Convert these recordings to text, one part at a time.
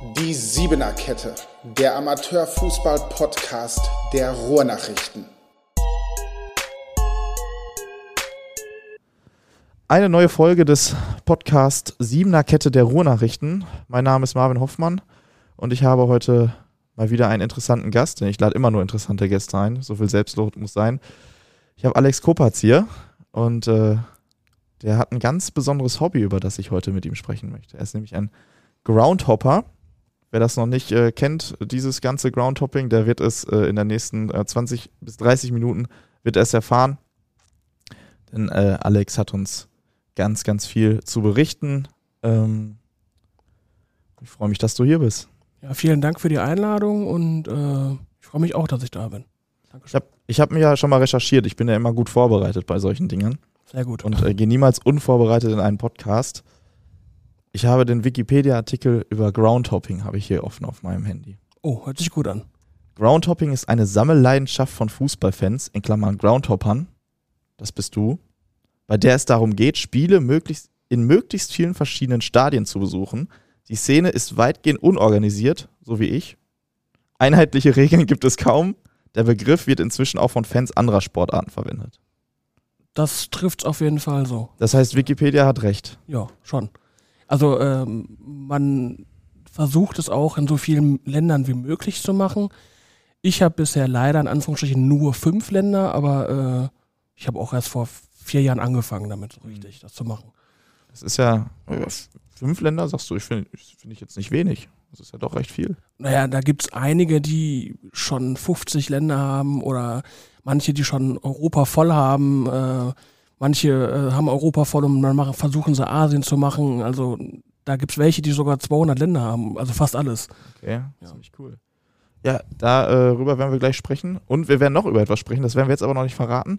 Die Siebener Kette, der Amateurfußball-Podcast der Ruhrnachrichten. Eine neue Folge des Podcast Siebener Kette der Ruhrnachrichten. Mein Name ist Marvin Hoffmann und ich habe heute mal wieder einen interessanten Gast, denn ich lade immer nur interessante Gäste ein. So viel Selbstlob muss sein. Ich habe Alex Kopatz hier und äh, der hat ein ganz besonderes Hobby, über das ich heute mit ihm sprechen möchte. Er ist nämlich ein Groundhopper. Wer das noch nicht äh, kennt, dieses ganze Groundhopping, der wird es äh, in den nächsten äh, 20 bis 30 Minuten wird es erfahren. Denn äh, Alex hat uns ganz, ganz viel zu berichten. Ähm, ich freue mich, dass du hier bist. Ja, vielen Dank für die Einladung und äh, ich freue mich auch, dass ich da bin. Ich habe hab mir ja schon mal recherchiert. Ich bin ja immer gut vorbereitet bei solchen Dingen. Sehr gut. Und äh, gehe niemals unvorbereitet in einen Podcast. Ich habe den Wikipedia-Artikel über Groundhopping habe ich hier offen auf meinem Handy. Oh, hört sich gut an. Groundhopping ist eine Sammelleidenschaft von Fußballfans, in Klammern Groundhoppern, das bist du, bei der es darum geht, Spiele möglichst in möglichst vielen verschiedenen Stadien zu besuchen. Die Szene ist weitgehend unorganisiert, so wie ich. Einheitliche Regeln gibt es kaum. Der Begriff wird inzwischen auch von Fans anderer Sportarten verwendet. Das trifft auf jeden Fall so. Das heißt, Wikipedia hat recht. Ja, schon. Also ähm, man versucht es auch in so vielen Ländern wie möglich zu machen. Ich habe bisher leider in Anführungsstrichen nur fünf Länder, aber äh, ich habe auch erst vor vier Jahren angefangen damit, so richtig das zu machen. Das ist ja fünf Länder, sagst du, ich finde find ich jetzt nicht wenig. Das ist ja doch recht viel. Naja, da gibt es einige, die schon 50 Länder haben oder manche, die schon Europa voll haben. Äh, manche äh, haben Europa voll und dann machen, versuchen sie Asien zu machen. Also da gibt es welche, die sogar 200 Länder haben. Also fast alles. Okay, ja. ziemlich cool. Ja, darüber äh, werden wir gleich sprechen. Und wir werden noch über etwas sprechen, das werden wir jetzt aber noch nicht verraten,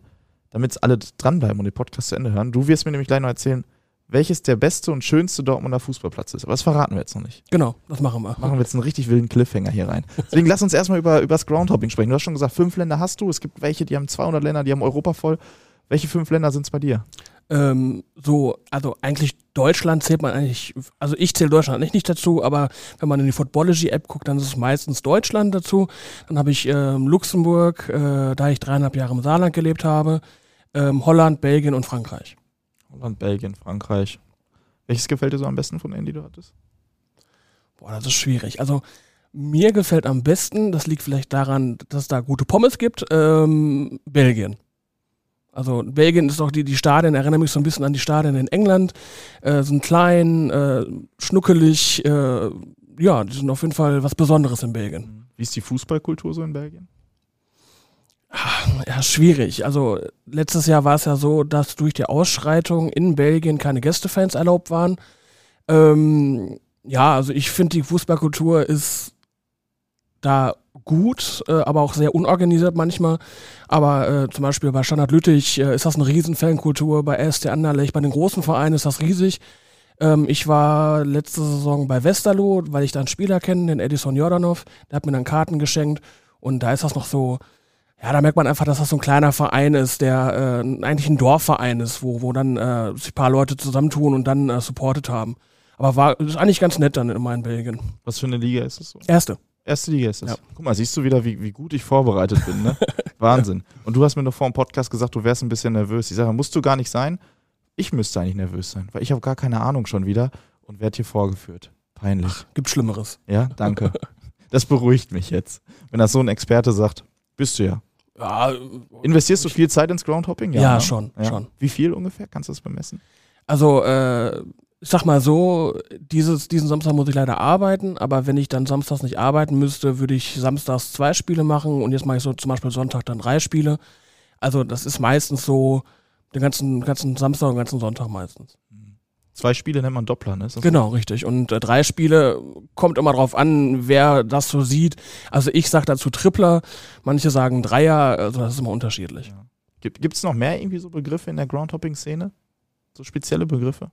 damit alle dranbleiben und den Podcast zu Ende hören. Du wirst mir nämlich gleich noch erzählen, welches der beste und schönste Dortmunder Fußballplatz ist. Aber das verraten wir jetzt noch nicht. Genau, das machen wir. Machen wir jetzt einen richtig wilden Cliffhanger hier rein. Deswegen lass uns erstmal über, über das Groundhopping sprechen. Du hast schon gesagt, fünf Länder hast du. Es gibt welche, die haben 200 Länder, die haben Europa voll. Welche fünf Länder sind es bei dir? Ähm, so, also eigentlich Deutschland zählt man eigentlich, also ich zähle Deutschland nicht, nicht dazu, aber wenn man in die Footballogy-App guckt, dann ist es meistens Deutschland dazu. Dann habe ich ähm, Luxemburg, äh, da ich dreieinhalb Jahre im Saarland gelebt habe, ähm, Holland, Belgien und Frankreich. Holland, Belgien, Frankreich. Welches gefällt dir so am besten von denen, die du hattest? Boah, das ist schwierig. Also mir gefällt am besten, das liegt vielleicht daran, dass es da gute Pommes gibt, ähm, Belgien. Also Belgien ist auch die, die Stadien, erinnere mich so ein bisschen an die Stadien in England, äh, sind klein, äh, schnuckelig, äh, ja, die sind auf jeden Fall was Besonderes in Belgien. Wie ist die Fußballkultur so in Belgien? Ja, schwierig. Also letztes Jahr war es ja so, dass durch die Ausschreitung in Belgien keine Gästefans erlaubt waren. Ähm, ja, also ich finde, die Fußballkultur ist da gut, äh, aber auch sehr unorganisiert manchmal. Aber äh, zum Beispiel bei Standard Lüttich äh, ist das eine riesen Fankultur, bei ST Anderlecht, bei den großen Vereinen ist das riesig. Ähm, ich war letzte Saison bei Westerlo, weil ich da einen Spieler kenne, den Edison Jordanov, der hat mir dann Karten geschenkt und da ist das noch so, ja, da merkt man einfach, dass das so ein kleiner Verein ist, der äh, eigentlich ein Dorfverein ist, wo, wo dann äh, sich ein paar Leute zusammentun und dann äh, supportet haben. Aber war ist eigentlich ganz nett dann immer in Belgien. Was für eine Liga ist es so? Erste. Erste Liga ist es. Ja. Guck mal, siehst du wieder, wie, wie gut ich vorbereitet bin, ne? Wahnsinn. Und du hast mir noch vor dem Podcast gesagt, du wärst ein bisschen nervös. Ich sage, musst du gar nicht sein. Ich müsste eigentlich nervös sein, weil ich habe gar keine Ahnung schon wieder und werde hier vorgeführt. Peinlich. Ach, gibt Schlimmeres. Ja, danke. das beruhigt mich jetzt. Wenn das so ein Experte sagt, bist du ja. Ja, Investierst du viel Zeit ins Groundhopping? Ja, ja ne? schon, ja. schon. Wie viel ungefähr? Kannst du das bemessen? Also, äh, sag mal so, dieses, diesen Samstag muss ich leider arbeiten, aber wenn ich dann samstags nicht arbeiten müsste, würde ich samstags zwei Spiele machen und jetzt mache ich so zum Beispiel Sonntag dann drei Spiele. Also das ist meistens so den ganzen, ganzen Samstag und den ganzen Sonntag meistens. Zwei Spiele nennt man Doppler, ne? Genau, so? richtig. Und äh, drei Spiele kommt immer drauf an, wer das so sieht. Also ich sage dazu Tripler, manche sagen Dreier, also das ist immer unterschiedlich. Ja. Gibt es noch mehr irgendwie so Begriffe in der Groundhopping-Szene? So spezielle Begriffe?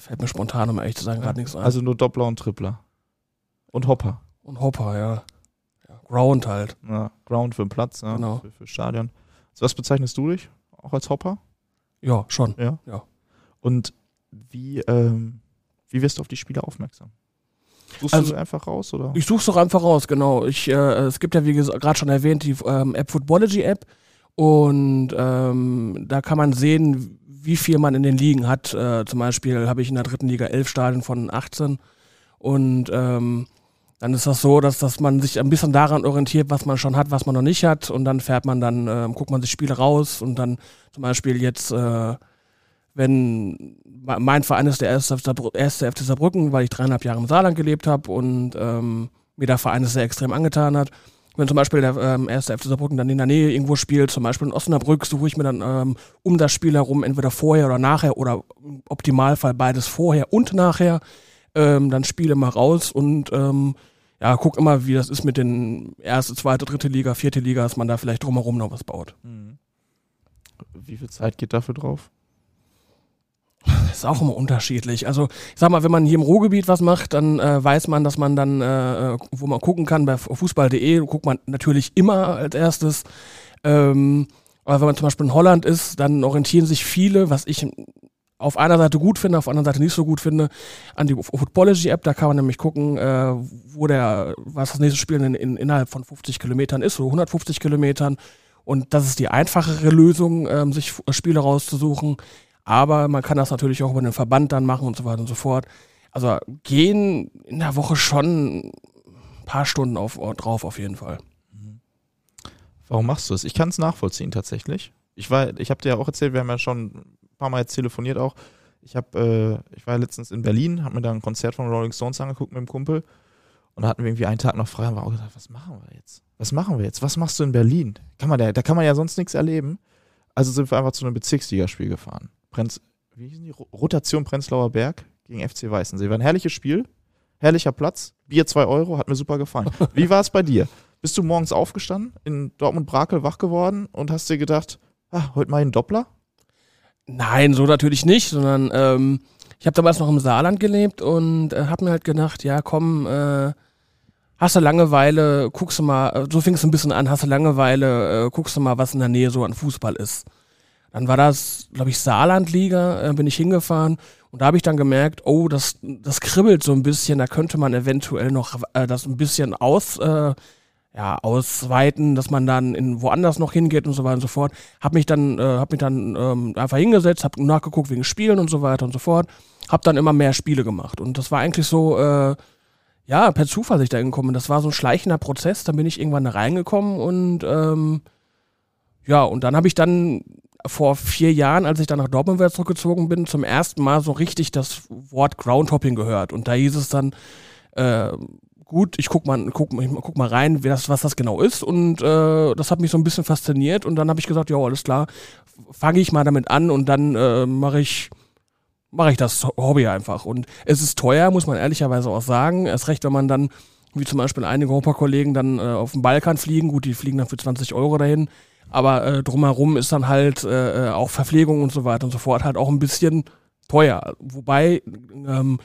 Fällt mir spontan, um ehrlich zu sagen, gerade nichts ein. Also nur Doppler und Tripler. Und Hopper. Und Hopper, ja. ja Ground halt. Ja, Ground für den Platz, ja, genau. für, für Stadion. Also was bezeichnest du dich auch als Hopper? Ja, schon. Ja. ja. Und wie, ähm, wie wirst du auf die Spieler aufmerksam? Suchst also, du einfach raus, oder? Ich such's doch einfach raus, genau. Ich, äh, es gibt ja, wie gerade schon erwähnt, die ähm, App Footballogy App. Und ähm, da kann man sehen, wie viel man in den Ligen hat. Äh, zum Beispiel habe ich in der dritten Liga elf Stadien von 18. Und ähm, dann ist das so, dass, dass man sich ein bisschen daran orientiert, was man schon hat, was man noch nicht hat. Und dann fährt man dann, äh, guckt man sich Spiele raus und dann zum Beispiel jetzt, äh, wenn mein Verein ist der erste, FC Saarbrücken, weil ich dreieinhalb Jahre im Saarland gelebt habe und ähm, mir der Verein es sehr extrem angetan hat. Wenn zum Beispiel der ähm, erste FC Saarbrücken dann in der Nähe irgendwo spielt, zum Beispiel in Osnabrück, suche ich mir dann ähm, um das Spiel herum entweder vorher oder nachher oder im Optimalfall beides vorher und nachher ähm, dann Spiele mal raus und ähm, ja, guck immer, wie das ist mit den erste, zweite, dritte Liga, vierte Liga, dass man da vielleicht drumherum noch was baut. Mhm. Wie viel Zeit geht dafür drauf? Das ist auch immer unterschiedlich. Also ich sag mal, wenn man hier im Ruhrgebiet was macht, dann äh, weiß man, dass man dann, äh, wo man gucken kann, bei fußball.de guckt man natürlich immer als erstes. Ähm, aber wenn man zum Beispiel in Holland ist, dann orientieren sich viele, was ich auf einer Seite gut finde, auf der anderen Seite nicht so gut finde, an die Footballogy-App. Da kann man nämlich gucken, äh, wo der, was das nächste Spiel in, in, innerhalb von 50 Kilometern ist oder 150 Kilometern. Und das ist die einfachere Lösung, ähm, sich Spiele rauszusuchen. Aber man kann das natürlich auch über den Verband dann machen und so weiter und so fort. Also gehen in der Woche schon ein paar Stunden auf, drauf auf jeden Fall. Warum machst du es? Ich kann es nachvollziehen tatsächlich. Ich war, ich habe dir ja auch erzählt, wir haben ja schon paar Mal jetzt telefoniert auch. Ich habe, äh, ich war letztens in Berlin, habe mir da ein Konzert von Rolling Stones angeguckt mit dem Kumpel und da hatten wir irgendwie einen Tag noch frei und war auch gedacht, was machen wir jetzt? Was machen wir jetzt? Was machst du in Berlin? Kann man da, da kann man ja sonst nichts erleben. Also sind wir einfach zu einem Bezirksligaspiel gefahren. Brenz, wie hießen die? Rotation Prenzlauer Berg gegen FC Weißensee. War ein herrliches Spiel, herrlicher Platz, Bier 2 Euro, hat mir super gefallen. Wie war es bei dir? Bist du morgens aufgestanden, in Dortmund-Brakel wach geworden und hast dir gedacht, ah, heute mal einen Doppler? Nein, so natürlich nicht, sondern ähm, ich habe damals noch im Saarland gelebt und äh, habe mir halt gedacht, ja komm, äh, hast du Langeweile, guckst du mal, äh, so fing es ein bisschen an, hast du Langeweile, äh, guckst du mal, was in der Nähe so an Fußball ist. Dann war das, glaube ich, Saarlandliga, äh, bin ich hingefahren und da habe ich dann gemerkt, oh, das, das kribbelt so ein bisschen, da könnte man eventuell noch äh, das ein bisschen aus, äh, ja, ausweiten, dass man dann in woanders noch hingeht und so weiter und so fort. Hab mich dann, äh, hab mich dann ähm, einfach hingesetzt, hab nachgeguckt wegen Spielen und so weiter und so fort. Hab dann immer mehr Spiele gemacht. Und das war eigentlich so, äh, ja, per Zufall sich da hingekommen. Das war so ein schleichender Prozess. Dann bin ich irgendwann da reingekommen und ähm, ja, und dann habe ich dann vor vier Jahren, als ich dann nach Dortmund wieder zurückgezogen bin, zum ersten Mal so richtig das Wort Groundhopping gehört. Und da hieß es dann, äh, gut, ich guck mal, guck, ich guck mal rein, das, was das genau ist. Und äh, das hat mich so ein bisschen fasziniert. Und dann habe ich gesagt, ja, alles klar, fange ich mal damit an und dann äh, mache ich mache ich das Hobby einfach. Und es ist teuer, muss man ehrlicherweise auch sagen. Erst recht, wenn man dann, wie zum Beispiel einige Europa-Kollegen, dann äh, auf den Balkan fliegen. Gut, die fliegen dann für 20 Euro dahin. Aber äh, drumherum ist dann halt äh, äh, auch Verpflegung und so weiter und so fort halt auch ein bisschen teuer. Wobei ähm,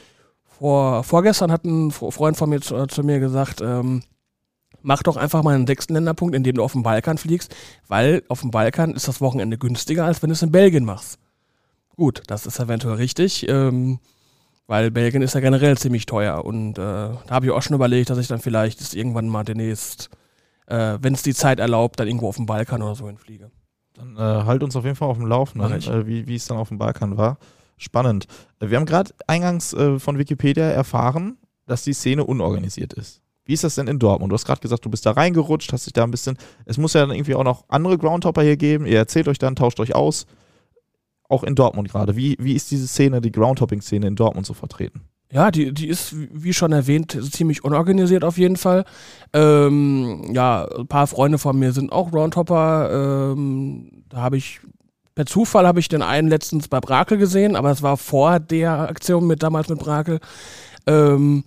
vor, vorgestern hat ein Freund von mir zu, äh, zu mir gesagt, ähm, mach doch einfach mal einen sechsten Länderpunkt, indem du auf den Balkan fliegst, weil auf dem Balkan ist das Wochenende günstiger, als wenn du es in Belgien machst. Gut, das ist eventuell richtig, ähm, weil Belgien ist ja generell ziemlich teuer und äh, da habe ich auch schon überlegt, dass ich dann vielleicht irgendwann mal demnächst, äh, wenn es die Zeit erlaubt, dann irgendwo auf dem Balkan oder so hinfliege. Dann äh, halt uns auf jeden Fall auf dem Laufenden, äh, wie es dann auf dem Balkan war. Spannend. Wir haben gerade eingangs äh, von Wikipedia erfahren, dass die Szene unorganisiert ist. Wie ist das denn in Dortmund? Du hast gerade gesagt, du bist da reingerutscht, hast dich da ein bisschen. Es muss ja dann irgendwie auch noch andere Groundhopper hier geben. Ihr erzählt euch dann, tauscht euch aus. Auch in Dortmund gerade. Wie, wie ist diese Szene, die Groundhopping-Szene in Dortmund so vertreten? Ja, die, die ist, wie schon erwähnt, ziemlich unorganisiert auf jeden Fall. Ähm, ja, ein paar Freunde von mir sind auch Groundhopper. Ähm, da habe ich Per Zufall habe ich den einen letztens bei Brakel gesehen, aber es war vor der Aktion mit damals mit Brakel. Ähm,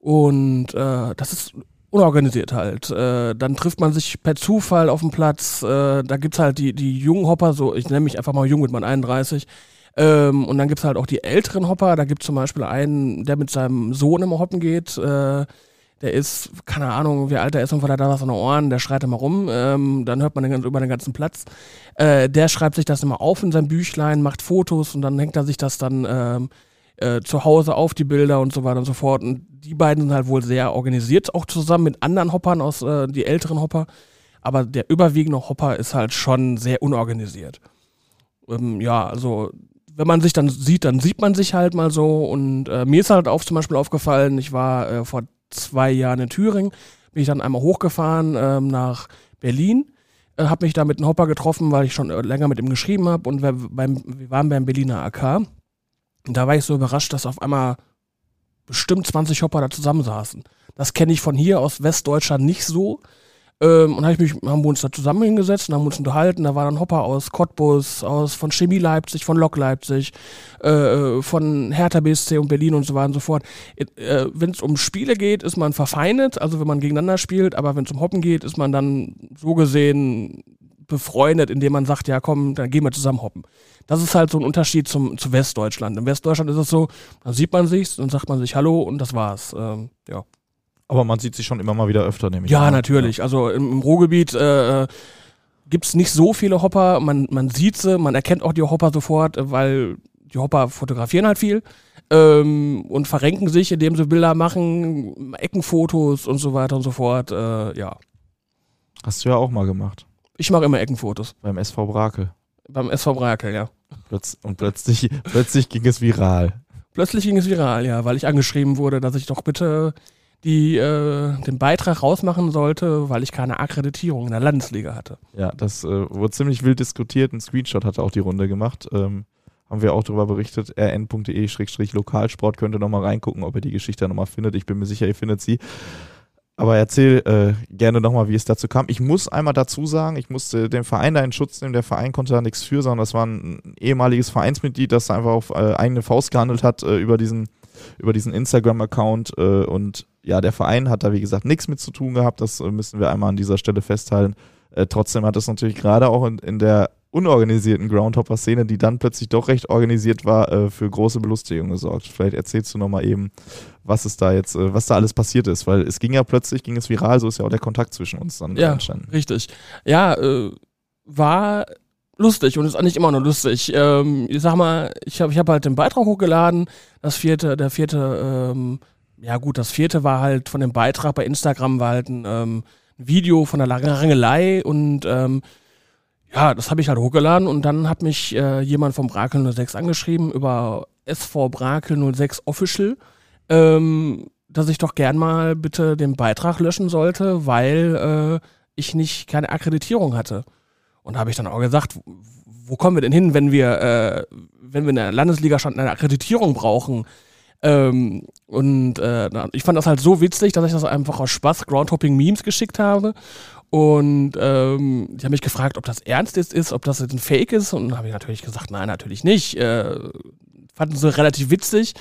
und äh, das ist unorganisiert halt. Äh, dann trifft man sich per Zufall auf dem Platz. Äh, da gibt's halt die, die jungen Hopper, so ich nenne mich einfach mal jung mit meinem 31. Ähm, und dann gibt's halt auch die älteren Hopper. Da gibt's zum Beispiel einen, der mit seinem Sohn immer hoppen geht. Äh, der ist, keine Ahnung, wie alt er ist und hat da was an den Ohren, der schreit immer rum, ähm, dann hört man den, über den ganzen Platz. Äh, der schreibt sich das immer auf in sein Büchlein, macht Fotos und dann hängt er sich das dann ähm, äh, zu Hause auf die Bilder und so weiter und so fort. Und die beiden sind halt wohl sehr organisiert, auch zusammen mit anderen Hoppern aus, äh, die älteren Hopper. Aber der überwiegende Hopper ist halt schon sehr unorganisiert. Ähm, ja, also wenn man sich dann sieht, dann sieht man sich halt mal so. Und äh, mir ist halt auch zum Beispiel aufgefallen, ich war äh, vor zwei Jahren in Thüringen, bin ich dann einmal hochgefahren ähm, nach Berlin, äh, habe mich da mit einem Hopper getroffen, weil ich schon äh, länger mit ihm geschrieben habe und wir, beim, wir waren beim Berliner AK. Und da war ich so überrascht, dass auf einmal bestimmt 20 Hopper da zusammensaßen. Das kenne ich von hier aus Westdeutschland nicht so. Ähm, und hab ich mich, haben wir uns da zusammen hingesetzt und haben uns unterhalten. Da war dann Hopper aus Cottbus, aus von Chemie Leipzig, von Lok Leipzig, äh, äh von Hertha BSC und Berlin und so weiter und so fort. Äh, wenn es um Spiele geht, ist man verfeindet, also wenn man gegeneinander spielt, aber wenn es um Hoppen geht, ist man dann so gesehen befreundet, indem man sagt, ja komm, dann gehen wir zusammen hoppen. Das ist halt so ein Unterschied zum, zu Westdeutschland. In Westdeutschland ist es so, dann sieht man sich, dann sagt man sich Hallo und das war's. Ähm, ja. Aber man sieht sich schon immer mal wieder öfter, nämlich. Ja, an. natürlich. Also im, im Ruhrgebiet äh, gibt es nicht so viele Hopper. Man, man sieht sie, man erkennt auch die Hopper sofort, weil die Hopper fotografieren halt viel ähm, und verrenken sich, indem sie Bilder machen, Eckenfotos und so weiter und so fort. Äh, ja. Hast du ja auch mal gemacht. Ich mache immer Eckenfotos. Beim SV Brakel. Beim SV Brakel, ja. Plötz und plötzlich, plötzlich ging es viral. Plötzlich ging es viral, ja, weil ich angeschrieben wurde, dass ich doch bitte die äh, den Beitrag rausmachen sollte, weil ich keine Akkreditierung in der Landesliga hatte. Ja, das äh, wurde ziemlich wild diskutiert. Ein Screenshot hatte auch die Runde gemacht. Ähm, haben wir auch darüber berichtet. rn.de-lokalsport könnt ihr nochmal reingucken, ob ihr die Geschichte nochmal findet. Ich bin mir sicher, ihr findet sie. Aber erzähl äh, gerne nochmal, wie es dazu kam. Ich muss einmal dazu sagen, ich musste den Verein da in Schutz nehmen. Der Verein konnte da nichts für, sondern das war ein ehemaliges Vereinsmitglied, das einfach auf äh, eigene Faust gehandelt hat äh, über diesen, über diesen Instagram-Account. Äh, und ja, der Verein hat da, wie gesagt, nichts mit zu tun gehabt. Das äh, müssen wir einmal an dieser Stelle festhalten. Äh, trotzdem hat es natürlich gerade auch in, in der unorganisierten Groundhopper-Szene, die dann plötzlich doch recht organisiert war, äh, für große Belustigung gesorgt. Vielleicht erzählst du nochmal eben, was es da jetzt, äh, was da alles passiert ist, weil es ging ja plötzlich, ging es viral, so ist ja auch der Kontakt zwischen uns dann ja, entstanden. Richtig. Ja, äh, war lustig und ist eigentlich immer noch lustig. Ähm, ich sag mal, ich habe ich hab halt den Beitrag hochgeladen, das vierte, der vierte ähm, ja gut, das vierte war halt von dem Beitrag bei Instagram war halt ein ähm, Video von der Rangelei und ähm, ja, das habe ich halt hochgeladen und dann hat mich äh, jemand vom Brakel 06 angeschrieben über SV Brakel 06 Official, ähm, dass ich doch gern mal bitte den Beitrag löschen sollte, weil äh, ich nicht keine Akkreditierung hatte. Und da habe ich dann auch gesagt, wo kommen wir denn hin, wenn wir, äh, wenn wir in der Landesliga schon eine Akkreditierung brauchen? Ähm, und äh, ich fand das halt so witzig, dass ich das einfach aus Spaß Groundhopping Memes geschickt habe. Und ähm, die haben mich gefragt, ob das ernst ist, ist ob das ein Fake ist. Und dann habe ich natürlich gesagt, nein, natürlich nicht. Äh, fanden sie relativ witzig.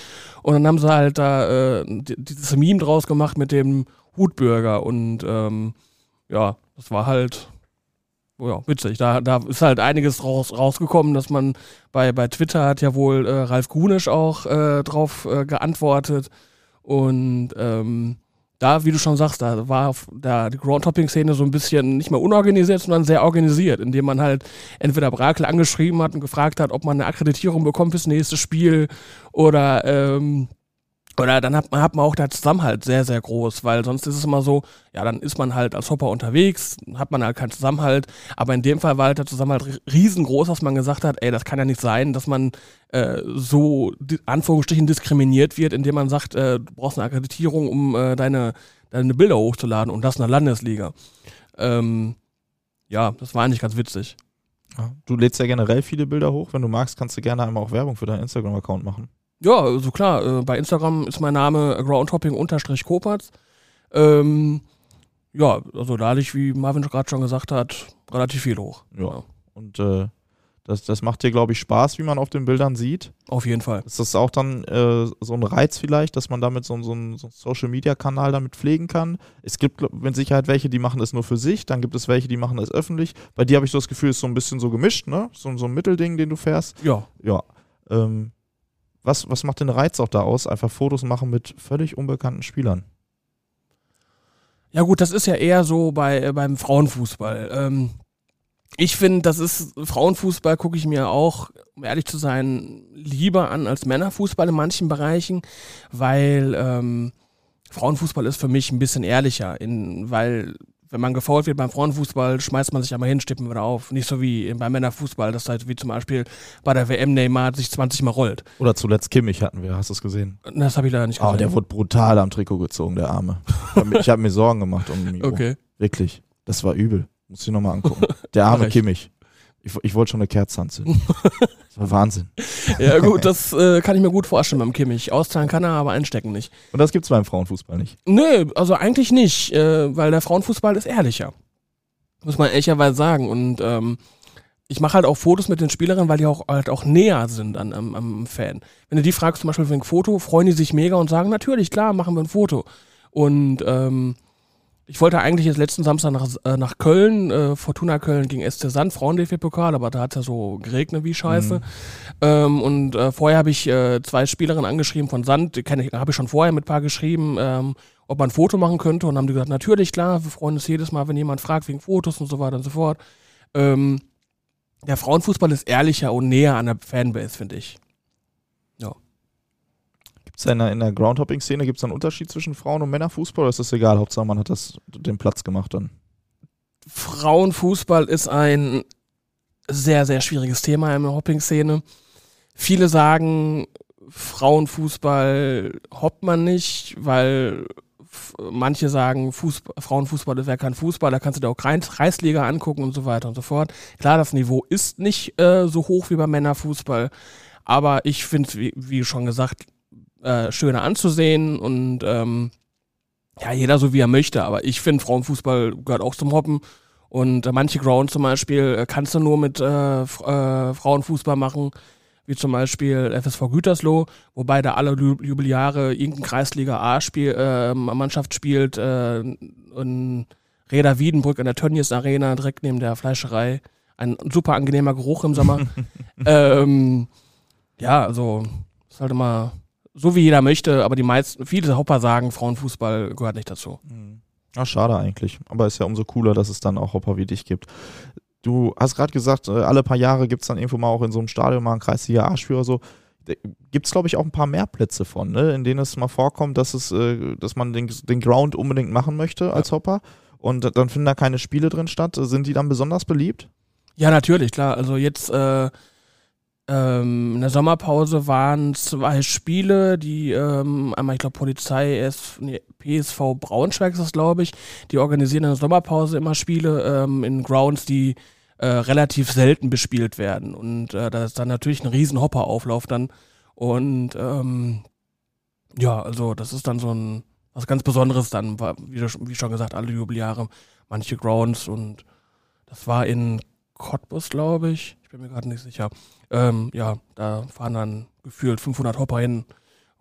Und dann haben sie halt da äh, dieses Meme draus gemacht mit dem Hutbürger. Und ähm, ja, das war halt ja, witzig. Da, da ist halt einiges raus, rausgekommen, dass man bei, bei Twitter hat ja wohl äh, Ralf Gunisch auch äh, drauf äh, geantwortet. Und ähm, da, wie du schon sagst, da war da die Groundtopping-Szene so ein bisschen nicht mehr unorganisiert, sondern sehr organisiert, indem man halt entweder Brakel angeschrieben hat und gefragt hat, ob man eine Akkreditierung bekommt fürs nächste Spiel oder ähm, oder dann hat man, hat man auch der Zusammenhalt sehr, sehr groß, weil sonst ist es immer so, ja, dann ist man halt als Hopper unterwegs, hat man halt keinen Zusammenhalt. Aber in dem Fall war halt der Zusammenhalt riesengroß, dass man gesagt hat, ey, das kann ja nicht sein, dass man äh, so, Anführungsstrichen, diskriminiert wird, indem man sagt, äh, du brauchst eine Akkreditierung, um äh, deine, deine Bilder hochzuladen und das in der Landesliga. Ähm, ja, das war eigentlich ganz witzig. Ja, du lädst ja generell viele Bilder hoch. Wenn du magst, kannst du gerne einmal auch Werbung für deinen Instagram-Account machen. Ja, also klar, äh, bei Instagram ist mein Name groundhopping-kopatz. Ähm, ja, also da hatte ich, wie Marvin gerade schon gesagt hat, relativ viel hoch. Ja. ja. Und äh, das, das macht dir, glaube ich, Spaß, wie man auf den Bildern sieht. Auf jeden Fall. Ist das auch dann äh, so ein Reiz vielleicht, dass man damit so, so einen, so einen Social-Media-Kanal damit pflegen kann? Es gibt mit Sicherheit welche, die machen das nur für sich, dann gibt es welche, die machen das öffentlich. Bei dir habe ich so das Gefühl, es ist so ein bisschen so gemischt, ne? So, so ein Mittelding, den du fährst. Ja. Ja. Ähm, was, was macht den Reiz auch da aus? Einfach Fotos machen mit völlig unbekannten Spielern. Ja, gut, das ist ja eher so bei, äh, beim Frauenfußball. Ähm, Ich finde, das ist Frauenfußball gucke ich mir auch, um ehrlich zu sein, lieber an als Männerfußball in manchen Bereichen, weil ähm, Frauenfußball ist für mich ein bisschen ehrlicher, in, weil wenn man gefault wird beim Frauenfußball, schmeißt man sich einmal hin, stippt man wieder auf. Nicht so wie beim Männerfußball, das halt wie zum Beispiel bei der WM Neymar sich 20 Mal rollt. Oder zuletzt Kimmich hatten wir, hast du es gesehen? Das habe ich leider nicht gesehen. Aber der wurde brutal am Trikot gezogen, der Arme. Ich habe mir, Sorgen gemacht um ihn. Okay. Wirklich. Das war übel. Muss ich nochmal angucken. Der arme. Kimmich. Ich, ich wollte schon eine Kerze anzünden. Das war Wahnsinn. Ja gut, das äh, kann ich mir gut vorstellen beim Kimmich. Auszahlen kann er, aber einstecken nicht. Und das gibt's beim Frauenfußball nicht. Nö, also eigentlich nicht, äh, weil der Frauenfußball ist ehrlicher. Muss man ehrlicherweise sagen. Und ähm, ich mache halt auch Fotos mit den Spielerinnen, weil die auch halt auch näher sind an, am, am Fan. Wenn du die fragst zum Beispiel wegen Foto, freuen die sich mega und sagen, natürlich, klar, machen wir ein Foto. Und ähm, ich wollte eigentlich jetzt letzten Samstag nach, äh, nach Köln, äh, Fortuna Köln gegen SC Sand, Frauen-DFB-Pokal, aber da hat es ja so geregnet wie scheiße. Mhm. Ähm, und äh, vorher habe ich äh, zwei Spielerinnen angeschrieben von Sand, die habe ich schon vorher mit ein paar geschrieben, ähm, ob man ein Foto machen könnte. Und haben die gesagt, natürlich, klar, wir freuen uns jedes Mal, wenn jemand fragt wegen Fotos und so weiter und so fort. Ähm, der Frauenfußball ist ehrlicher und näher an der Fanbase, finde ich. Gibt's da in der, der Groundhopping-Szene, gibt's da einen Unterschied zwischen Frauen- und Männerfußball oder ist das egal? Hauptsache man hat das, den Platz gemacht dann. Frauenfußball ist ein sehr, sehr schwieriges Thema in der Hopping-Szene. Viele sagen, Frauenfußball hoppt man nicht, weil manche sagen, Fußball, Frauenfußball wäre kein Fußball, da kannst du dir auch Kreis, Kreisliga angucken und so weiter und so fort. Klar, das Niveau ist nicht äh, so hoch wie beim Männerfußball, aber ich finde es, wie, wie schon gesagt, äh, schöner anzusehen und ähm, ja, jeder so wie er möchte, aber ich finde, Frauenfußball gehört auch zum Hoppen. Und äh, manche Grounds zum Beispiel äh, kannst du nur mit äh, äh, Frauenfußball machen, wie zum Beispiel FSV Gütersloh, wobei da alle Ju- Jubeljahre irgendein Kreisliga A-Spiel, äh, Mannschaft spielt, äh, in Reda Wiedenbrück in der Tönnies Arena, direkt neben der Fleischerei. Ein super angenehmer Geruch im Sommer. ähm, ja, also ist halt immer so wie jeder möchte, aber die meisten, viele Hopper sagen, Frauenfußball gehört nicht dazu. Ja, schade eigentlich. Aber ist ja umso cooler, dass es dann auch Hopper wie dich gibt. Du hast gerade gesagt, äh, alle paar Jahre gibt's dann irgendwo mal auch in so einem Stadion mal ein Kreisliga A-Spiel oder so. Gibt es, glaube ich, auch ein paar mehr Plätze von, ne? in denen es mal vorkommt, dass, es, äh, dass man den, den Ground unbedingt machen möchte als Hopper. Und dann finden da keine Spiele drin statt. Sind die dann besonders beliebt? Ja, natürlich, klar. Also jetzt äh, ähm, in der Sommerpause waren zwei Spiele, die ähm, einmal, ich glaube, Polizei, S, nee, PSV Braunschweig ist das, glaube ich, die organisieren in der Sommerpause immer Spiele ähm, in Grounds, die äh, relativ selten bespielt werden. Und äh, da ist dann natürlich ein riesen Hopperauflauf dann. Und ähm, ja, also das ist dann so ein was ganz Besonderes dann, wie, wie schon gesagt, alle Jubeljahre, manche Grounds und das war in Cottbus, glaube ich. Ich bin mir gerade nicht sicher. Ähm, ja, da fahren dann gefühlt 500 Hopper hin.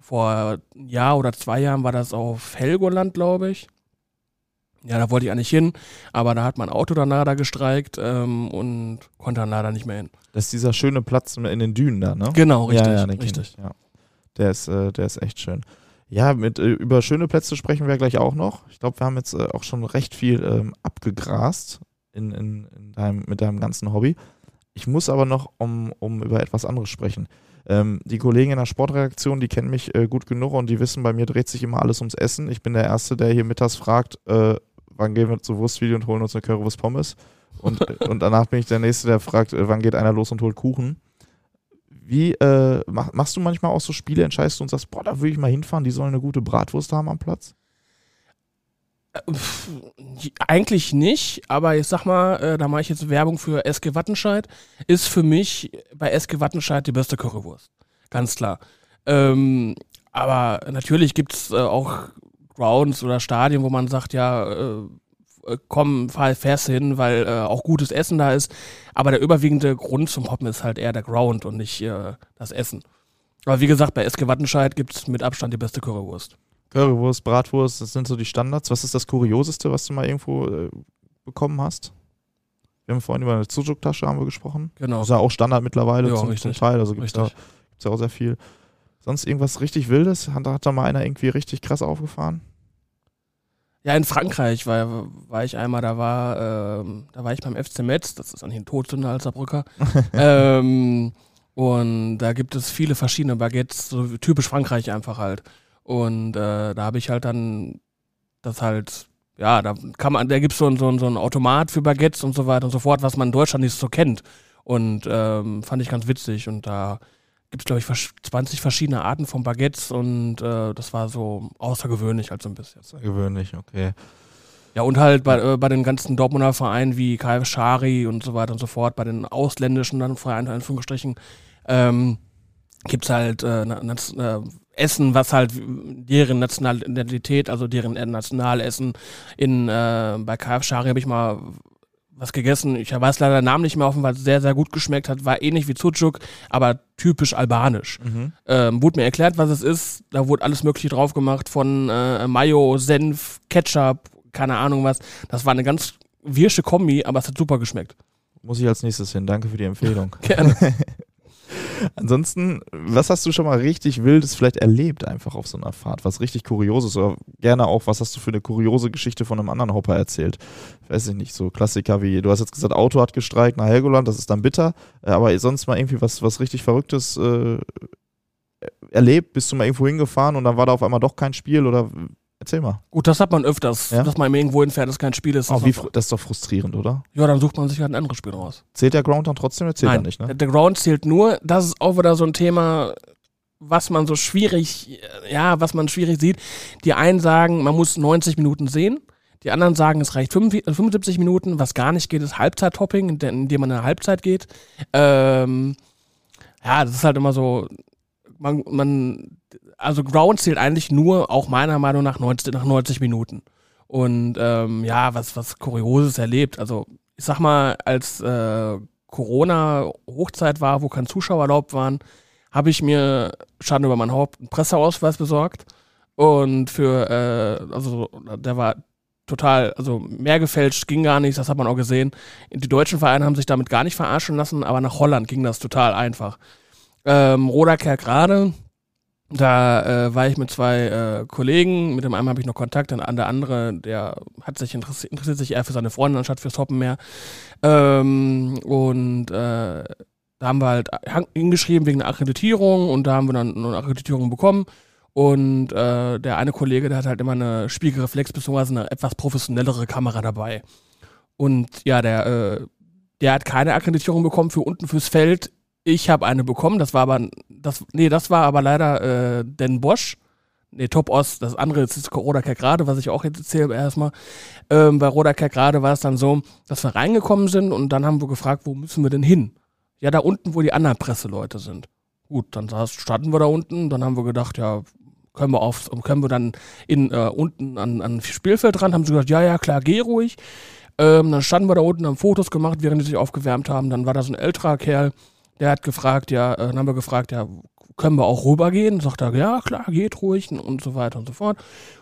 Vor ein Jahr oder zwei Jahren war das auf Helgoland, glaube ich. Ja, da wollte ich eigentlich hin, aber da hat mein Auto dann leider gestreikt ähm, und konnte dann leider nicht mehr hin. Das ist dieser schöne Platz in den Dünen da, ne? Genau, richtig. ja, ja, richtig. Ich, ja. Der ist, äh, der ist echt schön. Ja, mit, äh, über schöne Plätze sprechen wir gleich auch noch. Ich glaube, wir haben jetzt äh, auch schon recht viel ähm, abgegrast in, in, in deinem, mit deinem ganzen Hobby. Ich muss aber noch um, um über etwas anderes sprechen. Ähm, die Kollegen in der Sportredaktion, die kennen mich äh, gut genug und die wissen, bei mir dreht sich immer alles ums Essen. Ich bin der Erste, der hier mittags fragt, äh, wann gehen wir zur Wurstvideo und holen uns eine Currywurst Pommes. Und, und danach bin ich der Nächste, der fragt, äh, wann geht einer los und holt Kuchen. Wie äh, mach, machst du manchmal auch so Spiele, entscheidest du und sagst, boah, da will ich mal hinfahren, die sollen eine gute Bratwurst haben am Platz? Pff, Eigentlich nicht, aber ich sag mal, äh, da mache ich jetzt Werbung für SG Wattenscheid. Ist für mich bei SG Wattenscheid die beste Currywurst. Ganz klar. Ähm, aber natürlich gibt es äh, auch Grounds oder Stadien, wo man sagt, ja, äh, äh, komm, fahr, fährst hin, weil äh, auch gutes Essen da ist. Aber der überwiegende Grund zum Hoppen ist halt eher der Ground und nicht äh, das Essen. Aber wie gesagt, bei SG Wattenscheid gibt es mit Abstand die beste Currywurst. Currywurst, Bratwurst, das sind so die Standards. Was ist das Kurioseste, was du mal irgendwo äh, bekommen hast? Wir haben vorhin über eine Sujuk-Tasche haben wir gesprochen. Genau. Das ist ja auch Standard mittlerweile Ja, zum, zum. Teil. Also gibt es gibt's ja auch sehr viel. Sonst irgendwas richtig Wildes? Hat, hat da mal einer irgendwie richtig krass aufgefahren? Ja, in Frankreich war, war ich einmal, da war, ähm, da war ich beim FC Metz, das ist eigentlich ein Todsünder als Saarbrücker. ähm, und da gibt es viele verschiedene Baguettes, so typisch Frankreich einfach halt. Und äh, da habe ich halt dann das halt, ja, da kann man, da gibt es so, so, so einen Automat für Baguettes und so weiter und so fort, was man in Deutschland nicht so kennt. Und ähm, fand ich ganz witzig. Und da gibt es, glaube ich, 20 verschiedene Arten von Baguettes und äh, das war so außergewöhnlich halt so ein bisschen. Außergewöhnlich, okay. Ja, und halt bei, äh, bei den ganzen Dortmunder Vereinen wie KF Schari und so weiter und so fort, bei den ausländischen dann Vereinen, in Anführungsstrichen, ähm, gibt es halt äh, äh, Essen, was halt deren nationale Identität, also deren Nationalessen in äh, bei KF Schari habe ich mal was gegessen. Ich weiß leider den Namen nicht mehr offen, weil es sehr, sehr gut geschmeckt hat. War ähnlich wie Sucuk, aber typisch albanisch. Mhm. Ähm, wurde mir erklärt, was es ist. Da wurde alles Mögliche drauf gemacht von äh, Mayo, Senf, Ketchup, keine Ahnung was. Das war eine ganz wirsche Kombi, aber es hat super geschmeckt. Muss ich als nächstes hin. Danke für die Empfehlung. Gerne. Ansonsten, was hast du schon mal richtig Wildes vielleicht erlebt einfach auf so einer Fahrt? Was richtig Kurioses oder gerne auch, was hast du für eine kuriose Geschichte von einem anderen Hopper erzählt? Weiß ich nicht, so Klassiker wie, du hast jetzt gesagt, Auto hat gestreikt nach Helgoland, das ist dann bitter, äh, aber sonst mal irgendwie was, was richtig Verrücktes äh, erlebt? Bist du mal irgendwo hingefahren und dann war da auf einmal doch kein Spiel oder Erzähl mal. Gut, das hat man öfters, ja? dass man irgendwo hinfährt, dass kein Spiel ist. Oh, das, das ist doch frustrierend, oder? Ja, dann sucht man sich halt ein anderes Spiel raus. Zählt der Ground dann trotzdem? Zählt Nein, er nicht, ne? Der Ground zählt nur, das ist auch wieder so ein Thema, was man so schwierig, ja, was man schwierig sieht. Die einen sagen, man muss 90 Minuten sehen. Die anderen sagen, es reicht 75 Minuten. Was gar nicht geht, ist Halbzeit-Topping, indem man in eine Halbzeit geht. Ähm, ja, das ist halt immer so, man, man also Ground zählt eigentlich nur, auch meiner Meinung nach, 90, nach 90 Minuten. Und ähm, ja, was, was Kurioses erlebt. Also, ich sag mal, als äh, Corona-Hochzeit war, wo kein Zuschauer erlaubt waren, habe ich mir Schande über mein Haupt einen Presseausweis besorgt. Und für, äh, also der war total, also mehr gefälscht ging gar nicht, das hat man auch gesehen. Die deutschen Vereine haben sich damit gar nicht verarschen lassen, aber nach Holland ging das total einfach. Ähm, Roda Kerkrade, da äh, war ich mit zwei äh, Kollegen, mit dem einen habe ich noch Kontakt, dann der andere, der hat sich interessiert, interessiert sich eher für seine Freundin anstatt fürs Hoppen mehr. Ähm, und äh, da haben wir halt hingeschrieben wegen der Akkreditierung und da haben wir dann eine Akkreditierung bekommen. Und äh, der eine Kollege, der hat halt immer eine Spiegelreflex bzw. eine etwas professionellere Kamera dabei. Und ja, der, äh, der hat keine Akkreditierung bekommen für unten fürs Feld ich habe eine bekommen, das war aber, das, nee, das war aber leider äh, Den Bosch. Nee, Top Ost, das andere ist Roda gerade, was ich auch jetzt erzähle erstmal. Ähm, bei Roda gerade war es dann so, dass wir reingekommen sind und dann haben wir gefragt, wo müssen wir denn hin? Ja, da unten, wo die anderen Presseleute sind. Gut, dann standen wir da unten, dann haben wir gedacht, ja, können wir auf, können wir dann in, äh, unten an, an Spielfeld dran, haben sie gesagt, ja, ja, klar, geh ruhig. Ähm, dann standen wir da unten, haben Fotos gemacht, während die sich aufgewärmt haben. Dann war da so ein älterer Kerl, der hat gefragt, ja, äh, dann haben wir gefragt, ja, können wir auch rübergehen? Sagt er, ja, klar, geht ruhig und so weiter und so fort.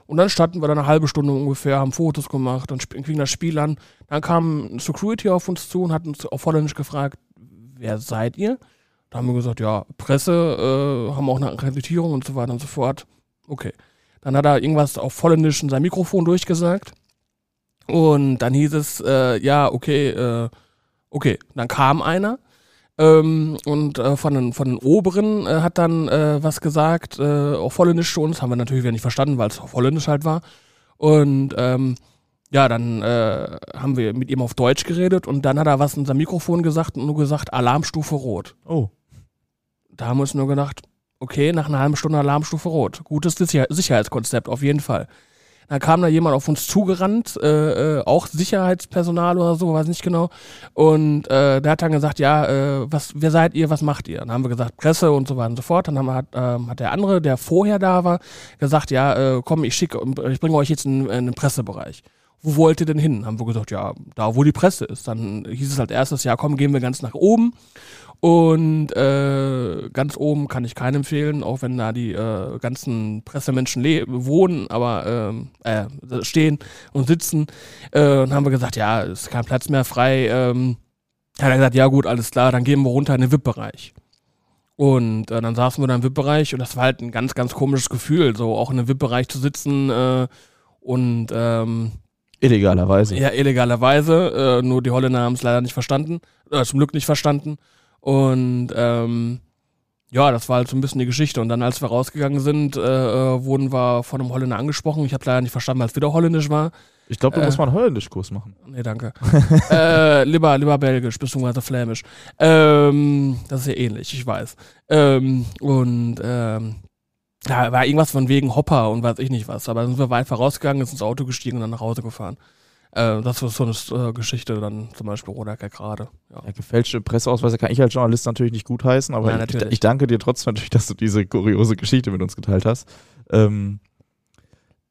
Und dann standen wir da eine halbe Stunde ungefähr, haben Fotos gemacht, dann fing das Spiel an. Dann kam Security auf uns zu und hat uns auf Holländisch gefragt, wer seid ihr? Da haben wir gesagt, ja, Presse, äh, haben auch eine Akkreditierung und so weiter und so fort. Okay. Dann hat er irgendwas auf Holländisch in sein Mikrofon durchgesagt. Und dann hieß es, äh, ja, okay, äh, okay. Dann kam einer ähm, und äh, von, den, von den Oberen äh, hat dann äh, was gesagt, äh, auf Holländisch zu uns, haben wir natürlich wieder nicht verstanden, weil es auf Holländisch halt war. Und ähm, ja, dann äh, haben wir mit ihm auf Deutsch geredet und dann hat er was in sein Mikrofon gesagt und nur gesagt, Alarmstufe Rot. Oh. Da haben wir uns nur gedacht, okay, nach einer halben Stunde Alarmstufe Rot. Gutes Sicher Sicherheitskonzept, auf jeden Fall. Dann kam da jemand auf uns zugerannt, äh, äh, auch Sicherheitspersonal oder so, weiß nicht genau. Und äh, der hat dann gesagt, ja, äh, was, wer seid ihr, was macht ihr? Dann haben wir gesagt, Presse und so weiter und so fort. Dann haben hat, äh, hat der andere, der vorher da war, gesagt, ja, äh, komm, ich schicke, ich bringe euch jetzt in, in den Pressebereich wo wollt ihr denn hin? Haben wir gesagt, ja, da wo die Presse ist. Dann hieß es halt erstes, ja, komm, gehen wir ganz nach oben. Und äh, ganz oben kann ich keinen empfehlen, auch wenn da die äh, ganzen Pressemenschen wohnen, aber ähm, äh, stehen und sitzen. Äh, und haben wir gesagt, ja, ist kein Platz mehr frei. Ähm, hat er gesagt, ja gut, alles klar, dann gehen wir runter in den VIP-Bereich. Und äh, dann saßen wir da im VIP-Bereich und das war halt ein ganz, ganz komisches Gefühl, so auch in einem VIP-Bereich zu sitzen, äh, Und ähm, Illegalerweise. ja, illegalerweise. Äh, nur die Holländer haben es leider nicht verstanden. Äh, zum Glück nicht verstanden. Und ähm, ja, das war halt so ein bisschen die Geschichte. Und dann, als wir rausgegangen sind, äh, äh, wurden wir von einem Holländer angesprochen. Ich habe leider nicht verstanden, weil es wieder holländisch war. Ich glaube, du Äh. musst mal einen Holländischkurs machen. Nee, danke. äh, lieber, lieber belgisch, beziehungsweise flämisch. Ähm, das ist ja ähnlich, ich weiß. Ähm, und ähm, da war irgendwas von wegen Hopper und weiß ich nicht was. Aber dann sind wir weit vorausgegangen, sind ins Auto gestiegen und dann nach Hause gefahren. Äh, das war so eine äh, Geschichte, dann zum Beispiel Rodacker gerade. Ja. Ja, gefälschte Presseausweise kann ich als Journalist natürlich nicht gutheißen, aber Ja, ich, ich danke dir trotzdem natürlich, dass du diese kuriose Geschichte mit uns geteilt hast. Ähm,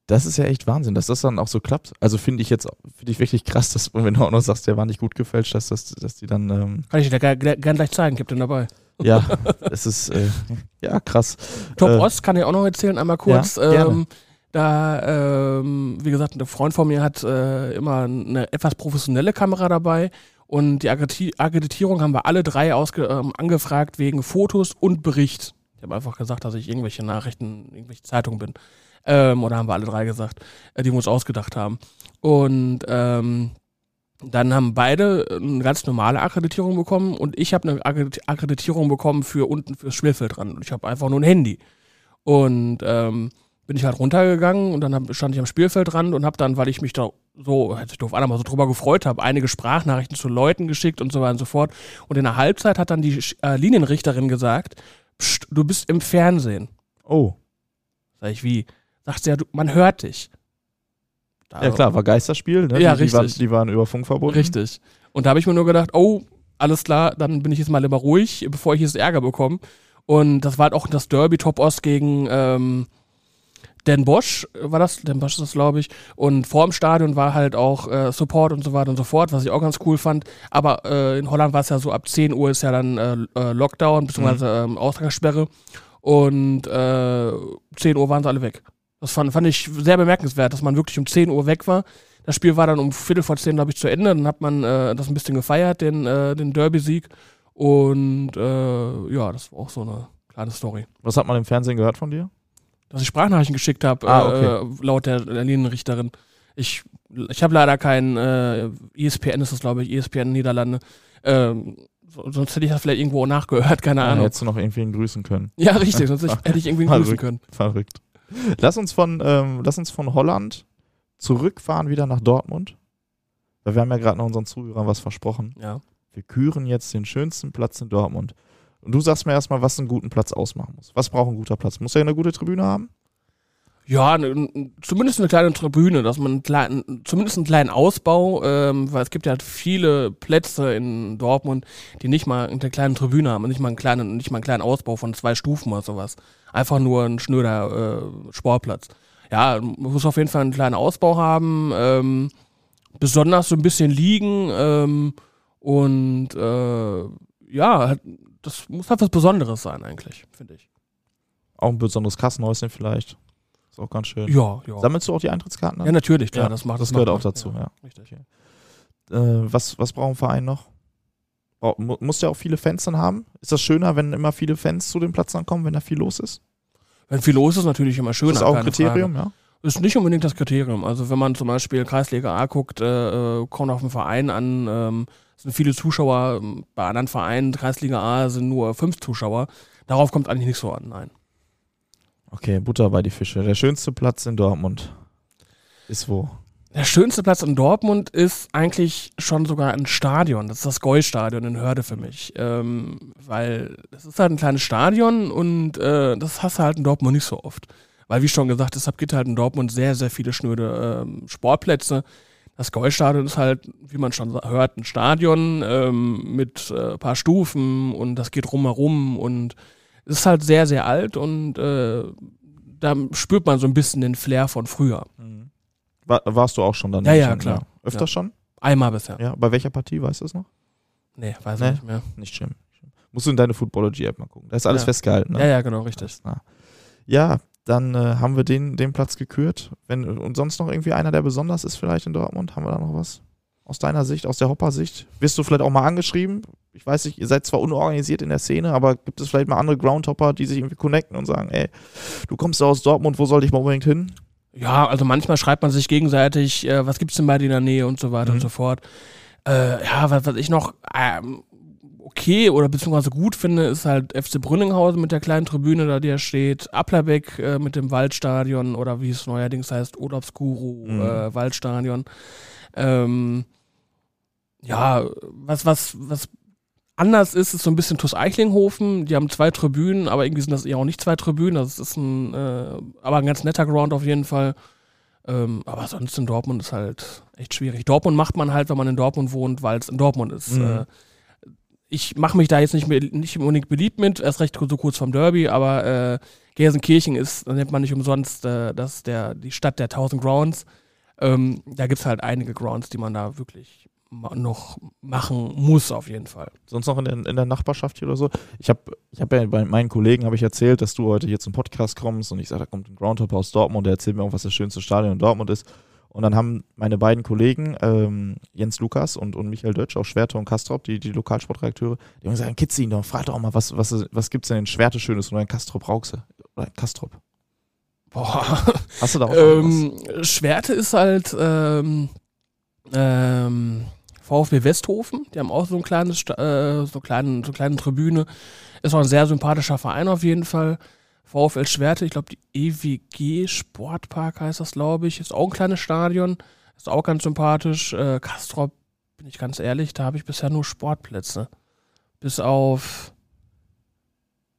das ist ja echt Wahnsinn, dass das dann auch so klappt. Also finde ich jetzt finde ich wirklich krass, dass wenn du auch noch sagst, der war nicht gut gefälscht, dass, das, dass die dann ähm, Kann ich dir gern, gern gleich zeigen, gib den dabei. Ja, es ist äh, ja krass. Top Äh, Ost kann ich auch noch erzählen, einmal kurz. Ja, ähm, da, ähm, wie gesagt, ein Freund von mir hat äh, immer eine etwas professionelle Kamera dabei und die Akkrediti- Akkreditierung haben wir alle drei ausge ähm, angefragt wegen Fotos und Bericht. Ich habe einfach gesagt, dass ich irgendwelche Nachrichten, irgendwelche Zeitungen bin. Ähm, oder haben wir alle drei gesagt, äh, die wir uns ausgedacht haben. Und ähm, dann haben beide eine ganz normale Akkreditierung bekommen und ich habe eine Akkredit- Akkreditierung bekommen für unten fürs Spielfeld dran. Und ich habe einfach nur ein Handy. Und ähm, bin ich halt runtergegangen und dann hab, stand ich am Spielfeldrand und habe dann, weil ich mich da so, hört sich doof an, aber so drüber gefreut habe, einige Sprachnachrichten zu Leuten geschickt und so weiter und so fort. Und in der Halbzeit hat dann die äh, Linienrichterin gesagt, Psst, du bist im Fernsehen. Oh, Sag ich, wie? Sagt sie, ja, du, man hört dich. Ja klar, war Geisterspiel, ne? Ja, die, die, waren, richtig. die waren über Funk verbunden. Richtig. Und da habe ich mir nur gedacht, oh, alles klar, dann bin ich jetzt mal lieber ruhig, bevor ich jetzt Ärger bekomme. Und das war halt auch das Derby Top Ost gegen ähm, Den Bosch, war das? Den Bosch ist das, glaube ich. Und vor dem Stadion war halt auch äh, Support und so weiter und so fort, was ich auch ganz cool fand. Aber äh, in Holland war es ja so, ab 10 Uhr ist ja dann äh, äh, Lockdown bzw. Ähm, Ausgangssperre. Und äh, 10 Uhr waren sie alle weg. Das fand, fand ich sehr bemerkenswert, dass man wirklich um 10 Uhr weg war. Das Spiel war dann um Viertel vor 10, glaube ich, zu Ende. Dann hat man äh, das ein bisschen gefeiert, den, äh, den Derby-Sieg. Und äh, ja, das war auch so eine kleine Story. Was hat man im Fernsehen gehört von dir? Dass ich Sprachnachrichten geschickt habe, Ah, äh, laut der, der Linienrichterin. Ich, ich habe leider kein äh, ESPN, ist das, glaube ich, ESPN Niederlande. Ähm, so, sonst hätte ich das vielleicht irgendwo nachgehört, keine Ja, Ahnung. hättest du noch irgendwen grüßen können. Ja, richtig, sonst hätte ich irgendwie grüßen können. Verrückt. Lass uns von, ähm, lass uns von Holland zurückfahren wieder nach Dortmund. Weil wir haben ja gerade noch unseren Zuhörern was versprochen. Ja. Wir küren jetzt den schönsten Platz in Dortmund. Und du sagst mir erstmal, was einen guten Platz ausmachen muss. Was braucht ein guter Platz? Muss er eine gute Tribüne haben? Ja, ne, zumindest eine kleine Tribüne, dass man einen kleinen, zumindest einen kleinen Ausbau, ähm, weil es gibt ja halt viele Plätze in Dortmund, die nicht mal eine kleine Tribüne haben, nicht mal einen kleinen, nicht mal einen kleinen Ausbau von zwei Stufen oder sowas. Einfach nur ein schnöder äh, Sportplatz. Ja, muss auf jeden Fall einen kleinen Ausbau haben, ähm, besonders so ein bisschen liegen ähm, und äh, ja, das muss halt was Besonderes sein eigentlich, finde ich. Auch ein besonderes Kassenhäuschen vielleicht. Ist auch ganz schön. Ja, ja. Sammelst du auch die Eintrittskarten? Ja, an? natürlich, klar, Ja, das macht das gehört auch dazu, ja. Richtig. Äh, was, was braucht ein Verein noch? Mu- muss der auch viele Fans dann haben? Ist das schöner, wenn immer viele Fans zu dem Platz dann kommen, wenn da viel los ist? Wenn viel los ist, natürlich immer schöner. ist das auch ein Kriterium, Frage. ja? Ist nicht unbedingt das Kriterium. Also wenn man zum Beispiel Kreisliga A guckt, äh, äh, kommt auf einen Verein an, ähm, sind viele Zuschauer, ähm, bei anderen Vereinen, Kreisliga A sind nur fünf Zuschauer. Darauf kommt eigentlich nicht so an, nein. Okay, Butter bei die Fische. Der schönste Platz in Dortmund ist wo? Der schönste Platz in Dortmund ist eigentlich schon sogar ein Stadion. Das ist das Goi-Stadion in Hörde für mich. Ähm, weil es ist halt ein kleines Stadion und äh, das hast du halt in Dortmund nicht so oft. Weil, wie schon gesagt, deshalb gibt halt in Dortmund sehr, sehr viele schnöde ähm, Sportplätze. Das Goi-Stadion ist halt, wie man schon hört, ein Stadion ähm, mit äh, paar Stufen und das geht rumherum und es ist halt sehr, sehr alt und äh, da spürt man so ein bisschen den Flair von früher. War, warst du auch schon dann? Ja, ja, klar. Öfter Ja. schon? Einmal bisher. Ja. Bei welcher Partie, weißt du es noch? Nee, weiß Nee. ich nicht mehr. Nicht schlimm. Musst du in deine Footballogy-App mal gucken. Da ist alles Ja. festgehalten. Ne? Ja, ja, genau, richtig. Ja, dann äh, haben wir den, den Platz gekürt. Wenn, und sonst noch irgendwie einer, der besonders ist vielleicht in Dortmund? Haben wir da noch was? Aus deiner Sicht, aus der Hopper-Sicht? Wirst du vielleicht auch mal angeschrieben? Ich weiß nicht, ihr seid zwar unorganisiert in der Szene, aber gibt es vielleicht mal andere Groundhopper, die sich irgendwie connecten und sagen, ey, du kommst aus Dortmund, wo soll ich mal unbedingt hin? Ja, also manchmal schreibt man sich gegenseitig, äh, was gibt's denn bei dir in der Nähe und so weiter Mhm. und so fort. Äh, ja, was, was ich noch ähm, okay oder beziehungsweise gut finde, ist halt FC Brünninghausen mit der kleinen Tribüne, da die steht, Applerbeck äh, mit dem Waldstadion oder wie es neuerdings heißt, Urlaubsguru Mhm. äh, Waldstadion. Ähm, ja, was, was, was anders ist, ist so ein bisschen TuS Eichlinghofen. Die haben zwei Tribünen, aber irgendwie sind das eher auch nicht zwei Tribünen. Das ist ein, äh, aber ein ganz netter Ground auf jeden Fall. Ähm, aber sonst in Dortmund ist halt echt schwierig. Dortmund macht man halt, wenn man in Dortmund wohnt, weil es in Dortmund ist. Mhm. Äh, ich mache mich da jetzt nicht, mehr, nicht unbedingt beliebt mit, erst recht so kurz vom Derby, aber äh, Gelsenkirchen ist, nennt man nicht umsonst, äh, das der, die Stadt der 1000 Grounds. Ähm, da gibt es halt einige Grounds, die man da wirklich noch machen muss, auf jeden Fall. Sonst noch in der, in der Nachbarschaft hier oder so? Ich habe ich hab ja bei meinen Kollegen habe ich erzählt, dass du heute hier zum Podcast kommst und ich sage, da kommt ein Groundhopper aus Dortmund, der erzählt mir auch, was das schönste Stadion in Dortmund ist. Und dann haben meine beiden Kollegen, ähm, Jens Lukas und, und Michael Dötsch, auch Schwerte und Kastrop, die, die Lokalsportredakteure, die haben gesagt, kitzel ihn doch, frag doch mal, was, was, was gibt's denn in Schwerte Schönes oder in Kastrop Rauxe? Oder in Kastrop. Boah. Hast du da auch schon was? Ähm, Schwerte ist halt ähm, ähm, VfB Westhofen. Die haben auch so ein kleines, äh, so kleinen, so eine kleine Tribüne. Ist auch ein sehr sympathischer Verein auf jeden Fall. VfL Schwerte, ich glaube die EWG Sportpark heißt das, glaube ich. Ist auch ein kleines Stadion. Ist auch ganz sympathisch. Äh, Kastrop, bin ich ganz ehrlich, da habe ich bisher nur Sportplätze. Bis auf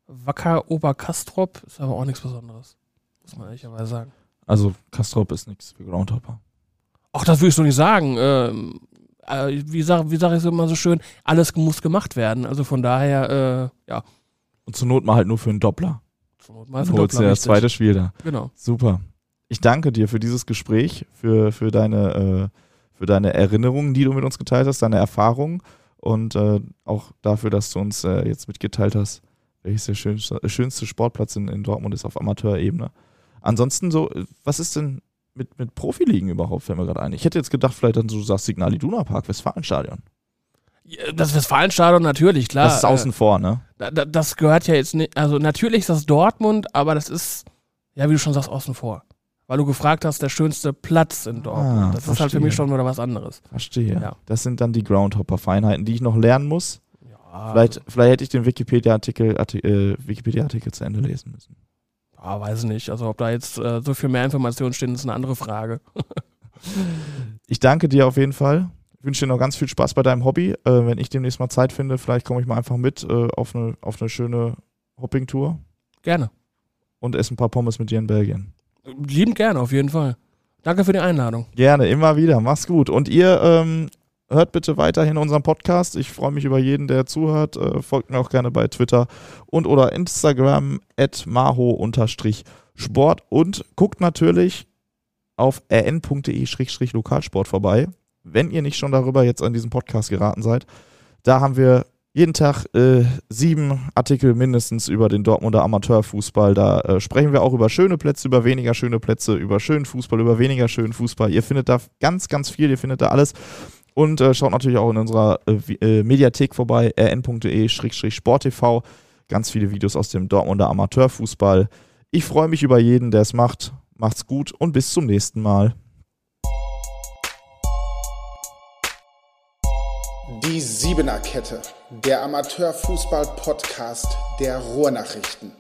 Wacker Oberkastrop ist aber auch nichts Besonderes. Muss man ehrlicherweise sagen. Also Kastrop ist nichts für Groundhopper. Ach, das würde ich so nicht sagen. Ähm, äh, wie sage wie sag ich es immer so schön, alles muss gemacht werden. Also von daher, äh, ja, Und zur Not mal halt nur für einen Doppler. zur Not mal für holst du Doppler, ja das zweite Spiel da. Genau. Super. Ich danke dir für dieses Gespräch, für, für, deine, äh, für deine Erinnerungen, die du mit uns geteilt hast, deine Erfahrungen und äh, auch dafür, dass du uns äh, jetzt mitgeteilt hast, welches der schönste, äh, schönste Sportplatz in, in Dortmund ist auf Amateurebene. Ansonsten so, was ist denn mit, mit Profiligen überhaupt, fällt mir gerade ein. Ich hätte jetzt gedacht, vielleicht dann so, du sagst Signal Iduna Park, Westfalenstadion. Das Westfalenstadion natürlich, klar. das ist außen vor, ne? Äh, da- das gehört ja jetzt nicht, also natürlich ist das Dortmund, aber das ist, ja, wie du schon sagst, außen vor. Weil du gefragt hast, der schönste Platz in Dortmund. Ah, das ist halt für verstehe. mich schon wieder was anderes. Verstehe. Ja. Das sind dann die Groundhopper-Feinheiten, die ich noch lernen muss. Ja, Vielleicht, vielleicht hätte ich den Wikipedia-Artikel Arti- äh, Wikipedia-Artikel zu Ende lesen müssen. Ja, weiß nicht. Also ob da jetzt äh, so viel mehr Informationen stehen, ist eine andere Frage. Ich danke dir auf jeden Fall. Ich wünsche dir noch ganz viel Spaß bei deinem Hobby. Äh, wenn ich demnächst mal Zeit finde, vielleicht komme ich mal einfach mit äh, auf, eine, auf eine schöne Hopping-Tour Gerne. und esse ein paar Pommes mit dir in Belgien. Liebend gerne, auf jeden Fall. Danke für die Einladung. Gerne, immer wieder. Mach's gut. Und ihr ähm, hört bitte weiterhin unseren Podcast. Ich freue mich über jeden, der zuhört. Äh, folgt mir auch gerne bei Twitter und oder Instagram at maho-sport und guckt natürlich auf rn.de-lokalsport vorbei, wenn ihr nicht schon darüber jetzt an diesen Podcast geraten seid. Da haben wir jeden Tag äh, sieben Artikel mindestens über den Dortmunder Amateurfußball. Da äh, sprechen wir auch über schöne Plätze, über weniger schöne Plätze, über schönen Fußball, über weniger schönen Fußball. Ihr findet da ganz, ganz viel, ihr findet da alles. Und äh, schaut natürlich auch in unserer äh, äh, Mediathek vorbei, rn.de-sporttv. Ganz viele Videos aus dem Dortmunder Amateurfußball. Ich freue mich über jeden, der es macht. Macht's gut und bis zum nächsten Mal. Die Siebener Kette, der Amateurfußball-Podcast der Ruhrnachrichten.